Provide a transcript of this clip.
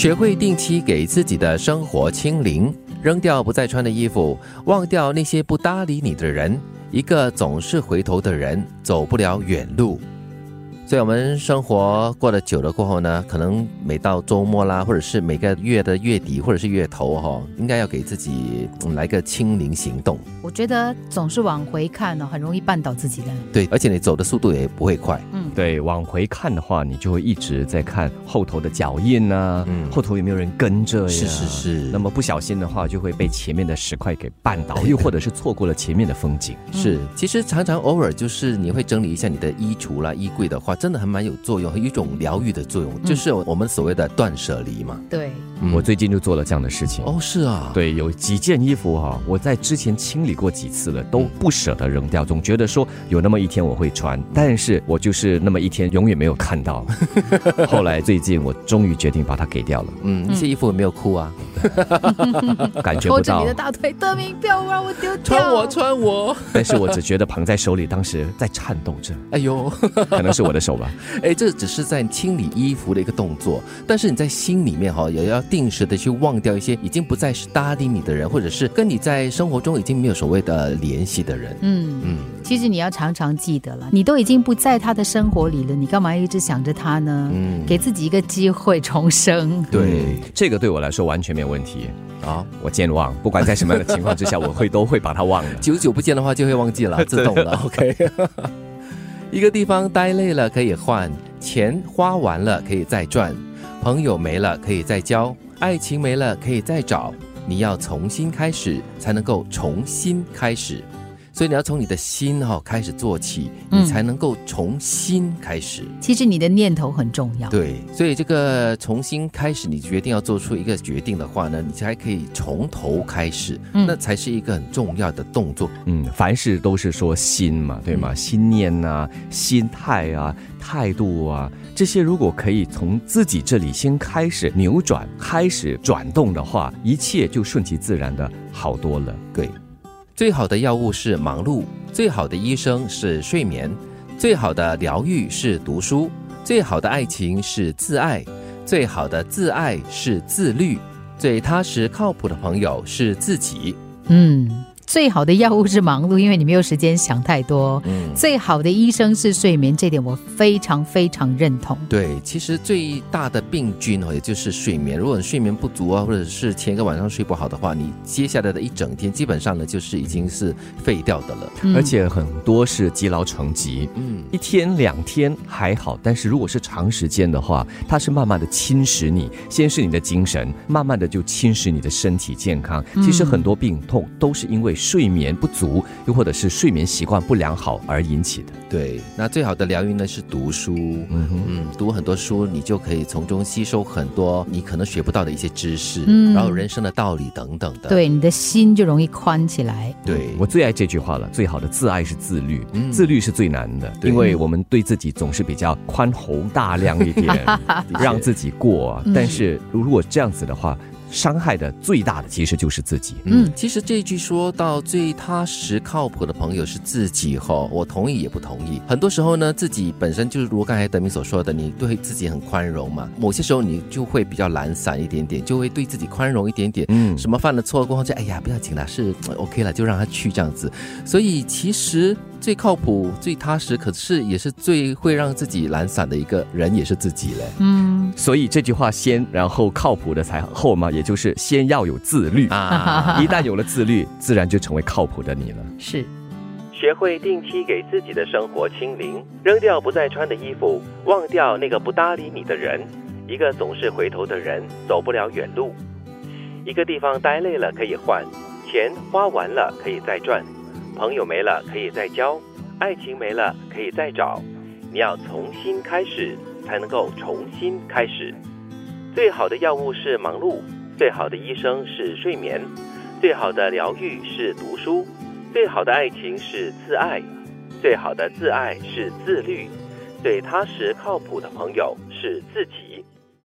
学会定期给自己的生活清零，扔掉不再穿的衣服，忘掉那些不搭理你的人。一个总是回头的人，走不了远路。所以，我们生活过得久了过后呢，可能每到周末啦，或者是每个月的月底，或者是月头哈，应该要给自己来个清零行动。我觉得总是往回看呢，很容易绊倒自己的。对，而且你走的速度也不会快。嗯，对，往回看的话，你就会一直在看后头的脚印呐，嗯，后头有没有人跟着呀？是是是。那么不小心的话，就会被前面的石块给绊倒，又或者是错过了前面的风景。是，其实常常偶尔就是你会整理一下你的衣橱啦、衣柜的话。真的还蛮有作用，有一种疗愈的作用，就是我们所谓的断舍离嘛。对，我最近就做了这样的事情。哦，是啊，对，有几件衣服哈，我在之前清理过几次了，都不舍得扔掉，总觉得说有那么一天我会穿，但是我就是那么一天永远没有看到。后来最近我终于决定把它给掉了。嗯，那些衣服有没有哭啊？感觉不到。你的大腿，德明不要让我丢掉。穿我，穿我。但是我只觉得捧在手里，当时在颤抖着。哎呦，可能是我的手。吧，哎，这只是在清理衣服的一个动作，但是你在心里面哈，也要定时的去忘掉一些已经不再是搭理你的人，或者是跟你在生活中已经没有所谓的联系的人。嗯嗯，其实你要常常记得了，你都已经不在他的生活里了，你干嘛一直想着他呢？嗯，给自己一个机会重生。对，这个对我来说完全没有问题啊，我健忘，不管在什么样的情况之下，我会都会把它忘了。久久不见的话，就会忘记了，自动了。OK。一个地方待累了可以换，钱花完了可以再赚，朋友没了可以再交，爱情没了可以再找。你要重新开始，才能够重新开始。所以你要从你的心哈开始做起，你才能够从新开始。其实你的念头很重要。对，所以这个重新开始，你决定要做出一个决定的话呢，你才可以从头开始，那才是一个很重要的动作。嗯，凡事都是说心嘛，对吗？心念啊，心态啊，态度啊，这些如果可以从自己这里先开始扭转，开始转动的话，一切就顺其自然的好多了。对。最好的药物是忙碌，最好的医生是睡眠，最好的疗愈是读书，最好的爱情是自爱，最好的自爱是自律，最踏实靠谱的朋友是自己。嗯。最好的药物是忙碌，因为你没有时间想太多。嗯，最好的医生是睡眠，这点我非常非常认同。对，其实最大的病菌哦，也就是睡眠。如果你睡眠不足啊，或者是前一个晚上睡不好的话，你接下来的一整天基本上呢，就是已经是废掉的了。而且很多是积劳成疾。嗯，一天两天还好，但是如果是长时间的话，它是慢慢的侵蚀你。先是你的精神，慢慢的就侵蚀你的身体健康。其实很多病痛都是因为。睡眠不足，又或者是睡眠习惯不良好而引起的。对，那最好的疗愈呢是读书。嗯嗯，读很多书，你就可以从中吸收很多你可能学不到的一些知识，然后人生的道理等等的。对，你的心就容易宽起来。对我最爱这句话了，最好的自爱是自律，自律是最难的，因为我们对自己总是比较宽宏大量一点，让自己过。但是如果这样子的话。伤害的最大的其实就是自己。嗯，其实这句说到最踏实靠谱的朋友是自己哈，我同意也不同意。很多时候呢，自己本身就是如刚才德明所说的，你对自己很宽容嘛。某些时候你就会比较懒散一点点，就会对自己宽容一点点。嗯，什么犯了错过后就哎呀不要紧了，是 OK 了，就让他去这样子。所以其实。最靠谱、最踏实，可是也是最会让自己懒散的一个人，也是自己嘞。嗯，所以这句话先，然后靠谱的才后嘛，也就是先要有自律啊。一旦有了自律，自然就成为靠谱的你了。是，学会定期给自己的生活清零，扔掉不再穿的衣服，忘掉那个不搭理你的人。一个总是回头的人，走不了远路。一个地方待累了可以换，钱花完了可以再赚。朋友没了可以再交，爱情没了可以再找，你要重新开始，才能够重新开始。最好的药物是忙碌，最好的医生是睡眠，最好的疗愈是读书，最好的爱情是自爱，最好的自爱是自律，最踏实靠谱的朋友是自己。